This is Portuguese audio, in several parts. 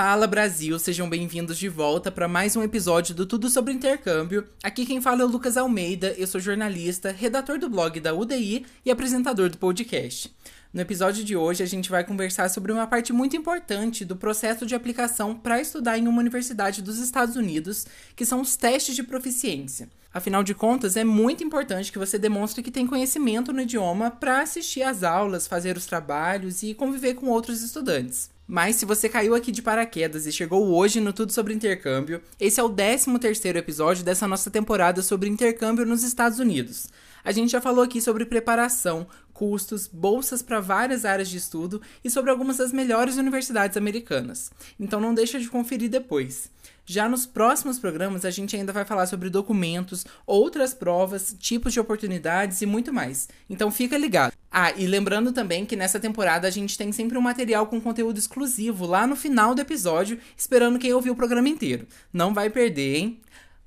Fala Brasil, sejam bem-vindos de volta para mais um episódio do Tudo sobre Intercâmbio. Aqui quem fala é o Lucas Almeida, eu sou jornalista, redator do blog da UDI e apresentador do podcast. No episódio de hoje, a gente vai conversar sobre uma parte muito importante do processo de aplicação para estudar em uma universidade dos Estados Unidos, que são os testes de proficiência. Afinal de contas, é muito importante que você demonstre que tem conhecimento no idioma para assistir às aulas, fazer os trabalhos e conviver com outros estudantes. Mas se você caiu aqui de paraquedas e chegou hoje no Tudo sobre Intercâmbio, esse é o 13 terceiro episódio dessa nossa temporada sobre intercâmbio nos Estados Unidos. A gente já falou aqui sobre preparação, custos, bolsas para várias áreas de estudo e sobre algumas das melhores universidades americanas. Então não deixa de conferir depois. Já nos próximos programas, a gente ainda vai falar sobre documentos, outras provas, tipos de oportunidades e muito mais. Então fica ligado. Ah, e lembrando também que nessa temporada a gente tem sempre um material com conteúdo exclusivo lá no final do episódio, esperando quem ouviu o programa inteiro. Não vai perder, hein?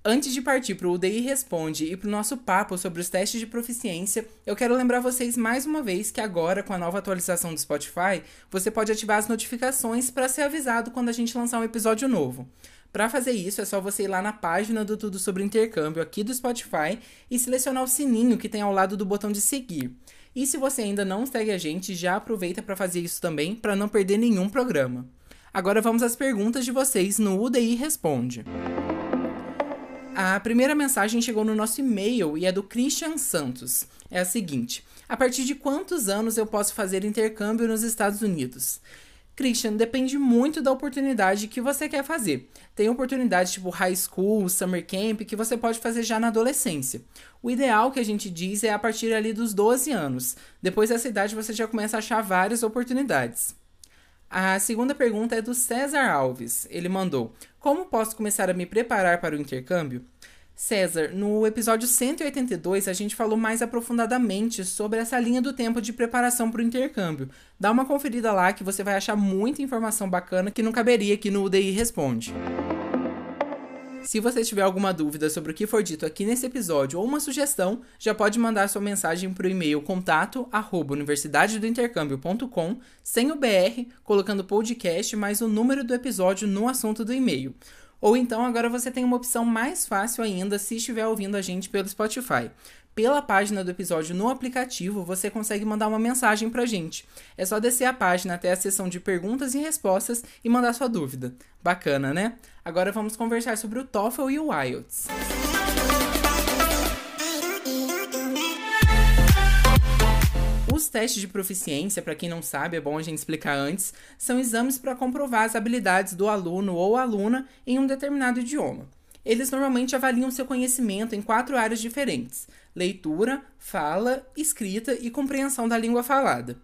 Antes de partir para o UDI Responde e para o nosso papo sobre os testes de proficiência, eu quero lembrar vocês mais uma vez que agora, com a nova atualização do Spotify, você pode ativar as notificações para ser avisado quando a gente lançar um episódio novo. Para fazer isso, é só você ir lá na página do Tudo Sobre Intercâmbio aqui do Spotify e selecionar o sininho que tem ao lado do botão de seguir. E se você ainda não segue a gente, já aproveita para fazer isso também, para não perder nenhum programa. Agora vamos às perguntas de vocês no UDI Responde. A primeira mensagem chegou no nosso e-mail e é do Christian Santos. É a seguinte: A partir de quantos anos eu posso fazer intercâmbio nos Estados Unidos? Christian, depende muito da oportunidade que você quer fazer. Tem oportunidades tipo high school, summer camp, que você pode fazer já na adolescência. O ideal que a gente diz é a partir ali dos 12 anos. Depois dessa idade você já começa a achar várias oportunidades. A segunda pergunta é do César Alves. Ele mandou: Como posso começar a me preparar para o intercâmbio? César, no episódio 182 a gente falou mais aprofundadamente sobre essa linha do tempo de preparação para o intercâmbio. Dá uma conferida lá que você vai achar muita informação bacana que não caberia aqui no UDI Responde. Se você tiver alguma dúvida sobre o que for dito aqui nesse episódio ou uma sugestão, já pode mandar sua mensagem para o e-mail contato universidadedointercâmbio.com sem o BR, colocando podcast mais o número do episódio no assunto do e-mail. Ou então agora você tem uma opção mais fácil ainda se estiver ouvindo a gente pelo Spotify. Pela página do episódio no aplicativo, você consegue mandar uma mensagem pra gente. É só descer a página até a seção de perguntas e respostas e mandar sua dúvida. Bacana, né? Agora vamos conversar sobre o TOEFL e o IELTS. Os testes de proficiência, para quem não sabe, é bom a gente explicar antes, são exames para comprovar as habilidades do aluno ou aluna em um determinado idioma. Eles normalmente avaliam seu conhecimento em quatro áreas diferentes: leitura, fala, escrita e compreensão da língua falada.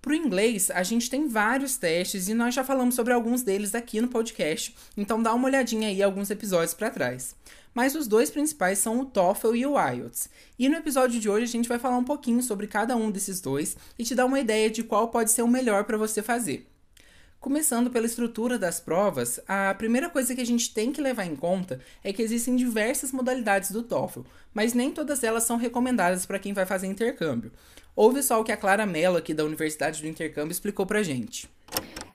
Para o inglês, a gente tem vários testes e nós já falamos sobre alguns deles aqui no podcast, então dá uma olhadinha aí alguns episódios para trás mas os dois principais são o TOEFL e o IELTS. E no episódio de hoje a gente vai falar um pouquinho sobre cada um desses dois e te dar uma ideia de qual pode ser o melhor para você fazer. Começando pela estrutura das provas, a primeira coisa que a gente tem que levar em conta é que existem diversas modalidades do TOEFL, mas nem todas elas são recomendadas para quem vai fazer intercâmbio. Ouve só o que a Clara Mello, aqui da Universidade do Intercâmbio, explicou para gente.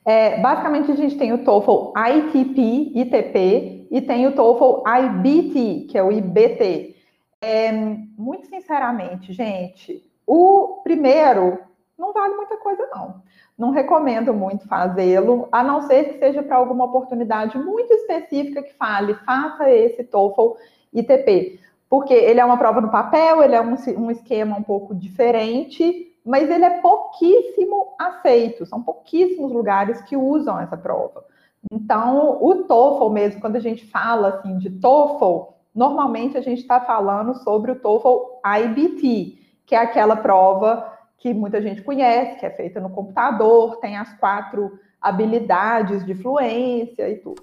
É, basicamente, a gente tem o TOEFL ITP, ITP, e tem o TOEFL IBT, que é o IBT. É, muito sinceramente, gente, o primeiro não vale muita coisa, não. Não recomendo muito fazê-lo, a não ser que seja para alguma oportunidade muito específica que fale, faça esse TOEFL ITP. Porque ele é uma prova no papel, ele é um, um esquema um pouco diferente, mas ele é pouquíssimo aceito, são pouquíssimos lugares que usam essa prova. Então, o TOEFL mesmo, quando a gente fala assim de TOEFL, normalmente a gente está falando sobre o TOEFL IBT, que é aquela prova que muita gente conhece, que é feita no computador, tem as quatro habilidades de fluência e tudo.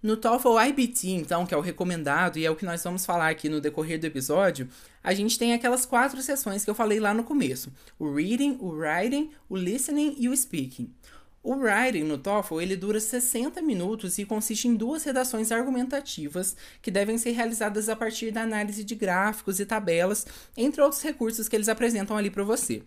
No TOEFL IBT, então, que é o recomendado e é o que nós vamos falar aqui no decorrer do episódio, a gente tem aquelas quatro sessões que eu falei lá no começo: o reading, o writing, o listening e o speaking. O writing no TOEFL ele dura 60 minutos e consiste em duas redações argumentativas que devem ser realizadas a partir da análise de gráficos e tabelas, entre outros recursos que eles apresentam ali para você.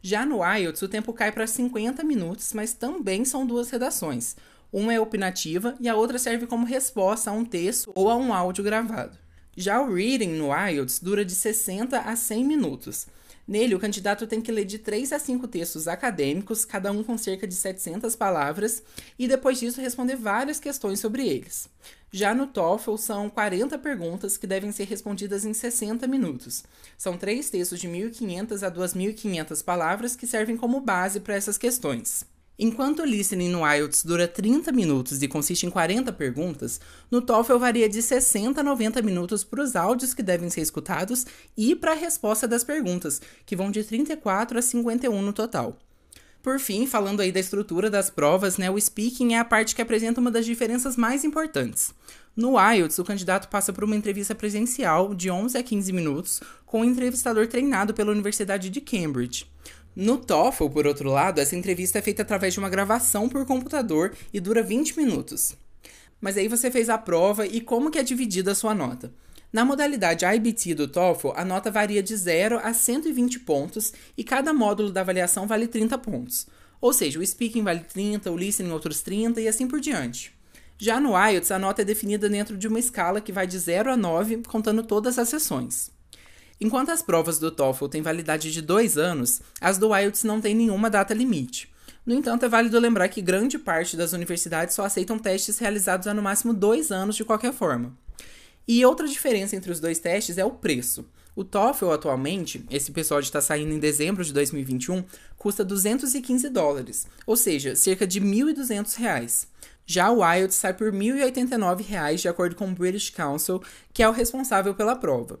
Já no IELTS, o tempo cai para 50 minutos, mas também são duas redações Uma é opinativa e a outra serve como resposta a um texto ou a um áudio gravado. Já o reading no IELTS dura de 60 a 100 minutos. Nele, o candidato tem que ler de 3 a 5 textos acadêmicos, cada um com cerca de 700 palavras, e depois disso responder várias questões sobre eles. Já no TOEFL, são 40 perguntas que devem ser respondidas em 60 minutos. São três textos de 1.500 a 2.500 palavras que servem como base para essas questões. Enquanto o listening no IELTS dura 30 minutos e consiste em 40 perguntas, no TOEFL varia de 60 a 90 minutos para os áudios que devem ser escutados e para a resposta das perguntas, que vão de 34 a 51 no total. Por fim, falando aí da estrutura das provas, né, o speaking é a parte que apresenta uma das diferenças mais importantes. No IELTS, o candidato passa por uma entrevista presencial de 11 a 15 minutos com um entrevistador treinado pela Universidade de Cambridge. No TOEFL, por outro lado, essa entrevista é feita através de uma gravação por computador e dura 20 minutos. Mas aí você fez a prova e como que é dividida a sua nota? Na modalidade IBT do TOEFL, a nota varia de 0 a 120 pontos e cada módulo da avaliação vale 30 pontos. Ou seja, o speaking vale 30, o listening outros 30 e assim por diante. Já no IELTS, a nota é definida dentro de uma escala que vai de 0 a 9, contando todas as sessões. Enquanto as provas do TOEFL têm validade de dois anos, as do IELTS não têm nenhuma data limite. No entanto, é válido lembrar que grande parte das universidades só aceitam testes realizados há no máximo dois anos de qualquer forma. E outra diferença entre os dois testes é o preço. O TOEFL atualmente, esse episódio está saindo em dezembro de 2021, custa 215 dólares, ou seja, cerca de 1.200 reais. Já o IELTS sai por 1.089 reais, de acordo com o British Council, que é o responsável pela prova.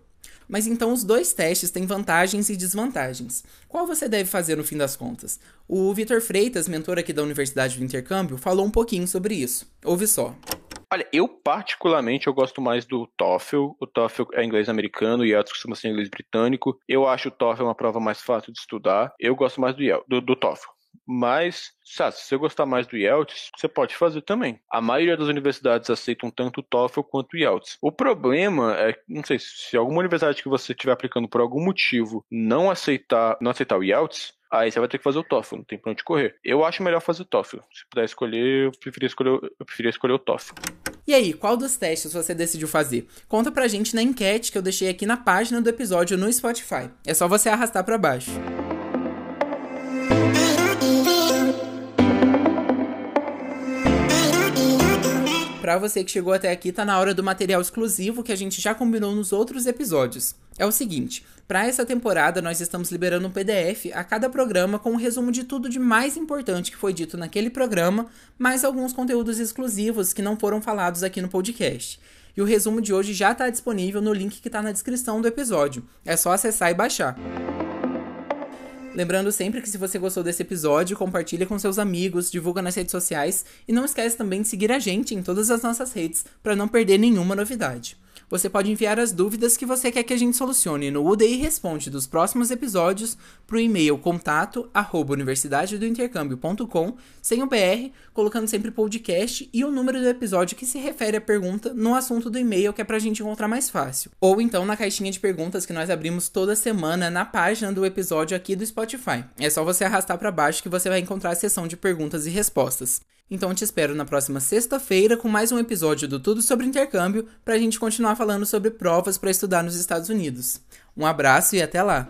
Mas então os dois testes têm vantagens e desvantagens. Qual você deve fazer no fim das contas? O Vitor Freitas, mentor aqui da Universidade do Intercâmbio, falou um pouquinho sobre isso. Ouve só. Olha, eu particularmente eu gosto mais do TOEFL. O TOEFL é inglês americano e IELTS costuma ser inglês britânico. Eu acho o TOEFL uma prova mais fácil de estudar. Eu gosto mais do, do, do TOEFL. Mas, se você gostar mais do IELTS, você pode fazer também. A maioria das universidades aceitam tanto o TOEFL quanto o IELTS. O problema é, não sei, se alguma universidade que você estiver aplicando por algum motivo não aceitar, não aceitar o IELTS, Aí você vai ter que fazer o TOEFL, não tem pra onde correr. Eu acho melhor fazer o TOEFL. Se puder escolher, eu preferia escolher, eu preferia escolher o TOEFL. E aí, qual dos testes você decidiu fazer? Conta pra gente na enquete que eu deixei aqui na página do episódio no Spotify. É só você arrastar para baixo. Para você que chegou até aqui, tá na hora do material exclusivo que a gente já combinou nos outros episódios. É o seguinte, para essa temporada nós estamos liberando um PDF a cada programa com um resumo de tudo de mais importante que foi dito naquele programa, mais alguns conteúdos exclusivos que não foram falados aqui no podcast. E o resumo de hoje já está disponível no link que está na descrição do episódio. É só acessar e baixar. Lembrando sempre que se você gostou desse episódio, compartilha com seus amigos, divulga nas redes sociais e não esquece também de seguir a gente em todas as nossas redes para não perder nenhuma novidade você pode enviar as dúvidas que você quer que a gente solucione no UDI Responde dos próximos episódios para o e-mail contato arroba universidadedointercâmbio.com sem o BR, colocando sempre podcast e o número do episódio que se refere à pergunta no assunto do e-mail que é para a gente encontrar mais fácil. Ou então na caixinha de perguntas que nós abrimos toda semana na página do episódio aqui do Spotify. É só você arrastar para baixo que você vai encontrar a seção de perguntas e respostas. Então te espero na próxima sexta-feira com mais um episódio do Tudo sobre Intercâmbio para a gente continuar falando sobre provas para estudar nos Estados Unidos. Um abraço e até lá!